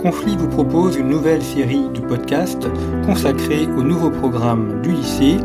Conflit vous propose une nouvelle série de podcasts consacrée au nouveau programme du lycée,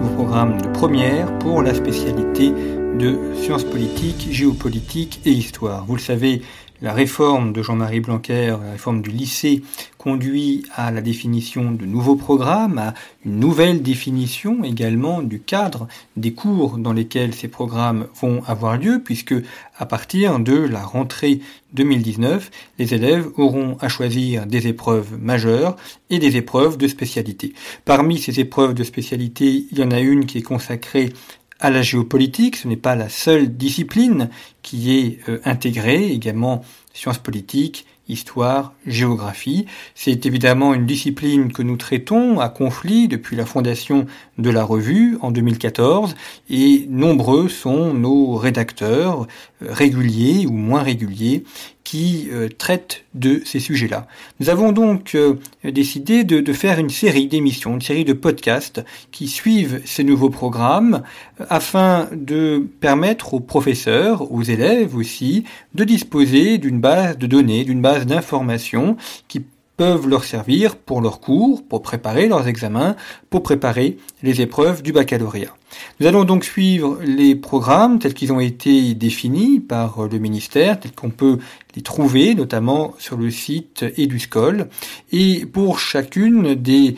nouveau programme de première pour la spécialité de sciences politiques, géopolitique et histoire. Vous le savez, la réforme de Jean-Marie Blanquer, la réforme du lycée, conduit à la définition de nouveaux programmes, à une nouvelle définition également du cadre des cours dans lesquels ces programmes vont avoir lieu, puisque à partir de la rentrée 2019, les élèves auront à choisir des épreuves majeures et des épreuves de spécialité. Parmi ces épreuves de spécialité, il y en a une qui est consacrée à la géopolitique. Ce n'est pas la seule discipline qui est euh, intégrée, également sciences politiques, histoire, géographie. C'est évidemment une discipline que nous traitons à conflit depuis la fondation de la revue en 2014 et nombreux sont nos rédacteurs réguliers ou moins réguliers qui euh, traitent de ces sujets-là. Nous avons donc euh, décidé de, faire une série d'émissions, une série de podcasts qui suivent ces nouveaux programmes afin de permettre aux professeurs, aux élèves aussi, de disposer d'une base de données, d'une base d'informations qui peuvent leur servir pour leurs cours, pour préparer leurs examens, pour préparer les épreuves du baccalauréat. Nous allons donc suivre les programmes tels qu'ils ont été définis par le ministère, tels qu'on peut les trouver, notamment sur le site EduScol. Et pour chacune des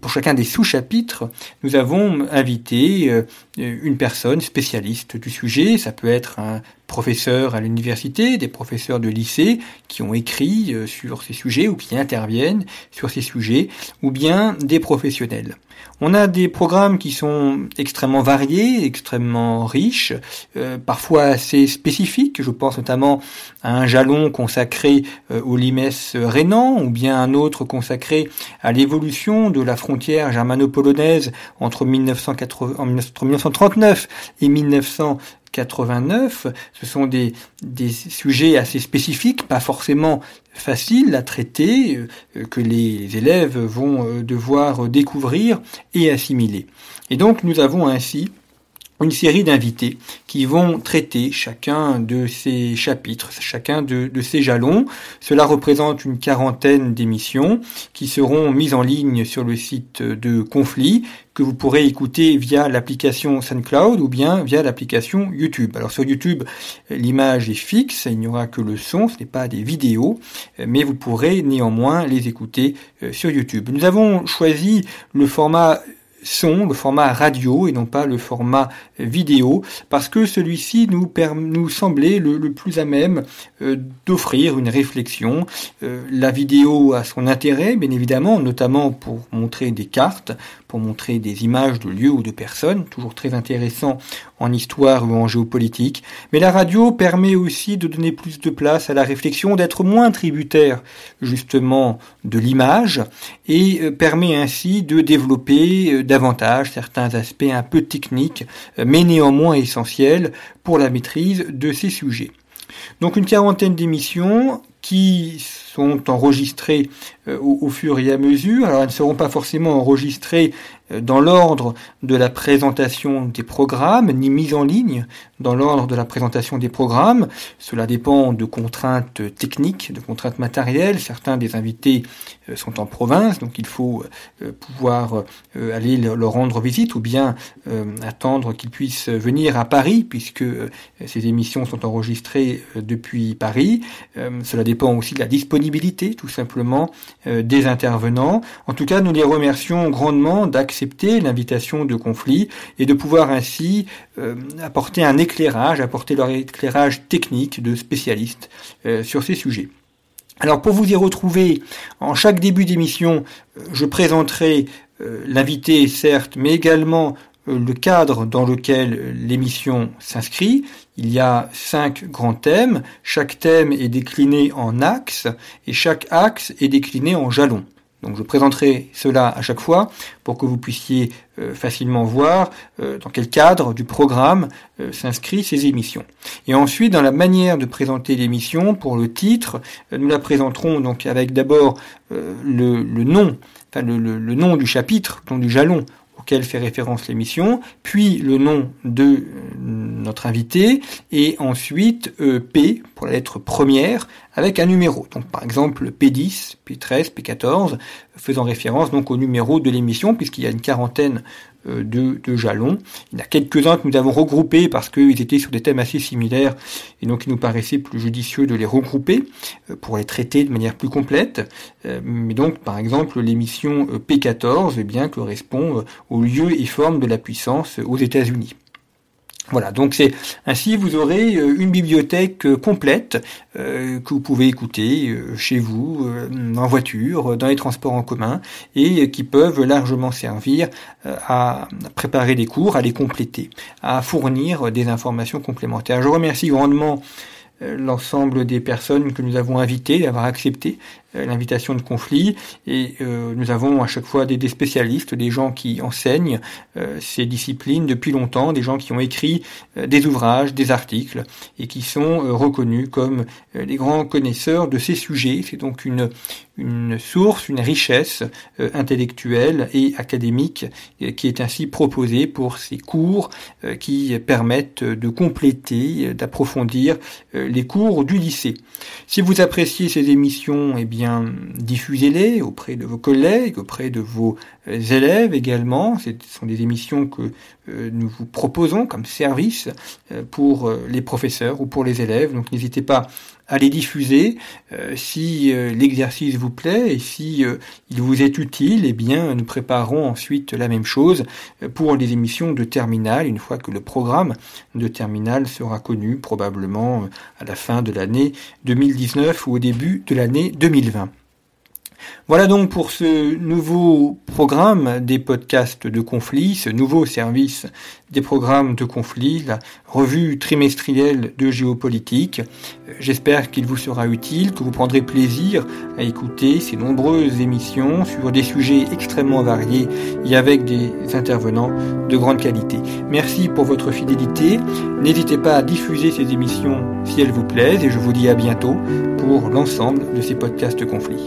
pour chacun des sous-chapitres, nous avons invité euh, une personne spécialiste du sujet. Ça peut être un professeur à l'université, des professeurs de lycée qui ont écrit euh, sur ces sujets ou qui interviennent sur ces sujets, ou bien des professionnels. On a des programmes qui sont extrêmement variés, extrêmement riches, euh, parfois assez spécifiques. Je pense notamment à un jalon consacré euh, au limes rénan, ou bien un autre consacré à l'évolution de la frontière germano-polonaise entre, 1939 et 1900 89, ce sont des, des sujets assez spécifiques, pas forcément faciles à traiter, euh, que les élèves vont euh, devoir découvrir et assimiler. Et donc nous avons ainsi une série d'invités qui vont traiter chacun de ces chapitres, chacun de, ces jalons. Cela représente une quarantaine d'émissions qui seront mises en ligne sur le site de Conflit, que vous pourrez écouter via l'application SoundCloud ou bien via l'application YouTube. Alors sur YouTube, l'image est fixe, il n'y aura que le son, ce n'est pas des vidéos, mais vous pourrez néanmoins les écouter euh, sur YouTube. Nous avons choisi le format son, le format radio et non pas le format vidéo, parce que celui-ci nous, nous semblait le, plus à même euh, d'offrir une réflexion. Euh, la vidéo a son intérêt, bien évidemment, notamment pour montrer des cartes, pour montrer des images de lieux ou de personnes, toujours très intéressant en histoire ou en géopolitique. Mais la radio permet aussi de donner plus de place à la réflexion, d'être moins tributaire justement de l'image et euh, permet ainsi de développer euh, davantage certains aspects un peu techniques, euh, mais néanmoins essentiels pour la maîtrise de ces sujets. Donc une quarantaine d'émissions qui sont enregistrées euh, au, fur et à mesure. Alors elles ne seront pas forcément enregistrées euh, dans l'ordre de la présentation des programmes, ni mises en ligne dans l'ordre de la présentation des programmes. Cela dépend de contraintes techniques, de contraintes matérielles. Certains des invités euh, sont en province, donc il faut euh, pouvoir euh, aller leur rendre visite ou bien attendre qu'ils puissent venir à Paris, puisque ces émissions sont enregistrées depuis Paris. Cela dépend aussi de la disponibilité, tout simplement, des intervenants. En tout cas, nous les remercions grandement d'accepter l'invitation de conflit et de pouvoir ainsi apporter un éclairage, apporter leur éclairage technique de spécialistes sur ces sujets. Alors pour vous y retrouver, en chaque début d'émission, euh, je présenterai euh, l'invité certes, mais également euh, le cadre dans lequel l'émission s'inscrit. Il y a cinq grands thèmes. Chaque thème est décliné en axes et chaque axe est décliné en jalons. Donc je présenterai cela à chaque fois pour que vous puissiez euh, facilement voir euh, dans quel cadre du programme euh, s'inscrit ces émissions. Et ensuite, dans la manière de présenter l'émission, pour le titre, nous la présenterons donc avec d'abord le, nom, enfin le, le, nom du chapitre, le nom du jalon auquel fait référence l'émission, puis le nom de notre invité, et ensuite P pour la lettre première, avec un numéro. Donc par exemple P10, P13, P14, faisant référence donc au numéro de l'émission, puisqu'il y a une quarantaine euh, de, de, jalons. Il y en a quelques-uns que nous avons regroupés parce qu'ils étaient sur des thèmes assez similaires et donc il nous paraissait plus judicieux de les regrouper euh, pour les traiter de manière plus complète. Euh, mais donc par exemple l'émission P14 eh bien, correspond au lieu et forme de la puissance aux États-Unis. Voilà, donc c'est ainsi vous aurez euh, une bibliothèque euh, complète euh, que vous pouvez écouter chez vous, en voiture, dans les transports en commun, et qui peuvent largement servir à préparer des cours, à les compléter, à fournir des informations complémentaires. Je remercie grandement l'ensemble des personnes que nous avons invitées d'avoir accepté l'invitation de conflit et euh, nous avons à chaque fois des, spécialistes, des gens qui enseignent euh, ces disciplines depuis longtemps, des gens qui ont écrit des ouvrages, des articles et qui sont reconnus comme les grands connaisseurs de ces sujets. C'est donc une, une source, une richesse intellectuelle et académique qui est ainsi proposée pour ces cours qui permettent de compléter, d'approfondir les cours du lycée. Si vous appréciez ces émissions, eh bien diffusez-les auprès de vos collègues, auprès de vos euh, élèves également. Ce sont des émissions que nous vous proposons comme service euh, pour les professeurs ou pour les élèves. Donc n'hésitez pas à les diffuser. si l'exercice vous plaît et si il vous est utile, eh bien nous préparerons ensuite la même chose pour les émissions de terminale une fois que le programme de terminale sera connu probablement à la fin de l'année 2019 ou au début de l'année 2020. Voilà donc pour ce nouveau programme des podcasts de conflit, ce nouveau service des programmes de conflit, la revue trimestrielle de géopolitique. J'espère qu'il vous sera utile, que vous prendrez plaisir à écouter ces nombreuses émissions sur des sujets extrêmement variés et avec des intervenants de grande qualité. Merci pour votre fidélité. N'hésitez pas à diffuser ces émissions si elles vous plaisent et je vous dis à bientôt pour l'ensemble de ces podcasts de conflit.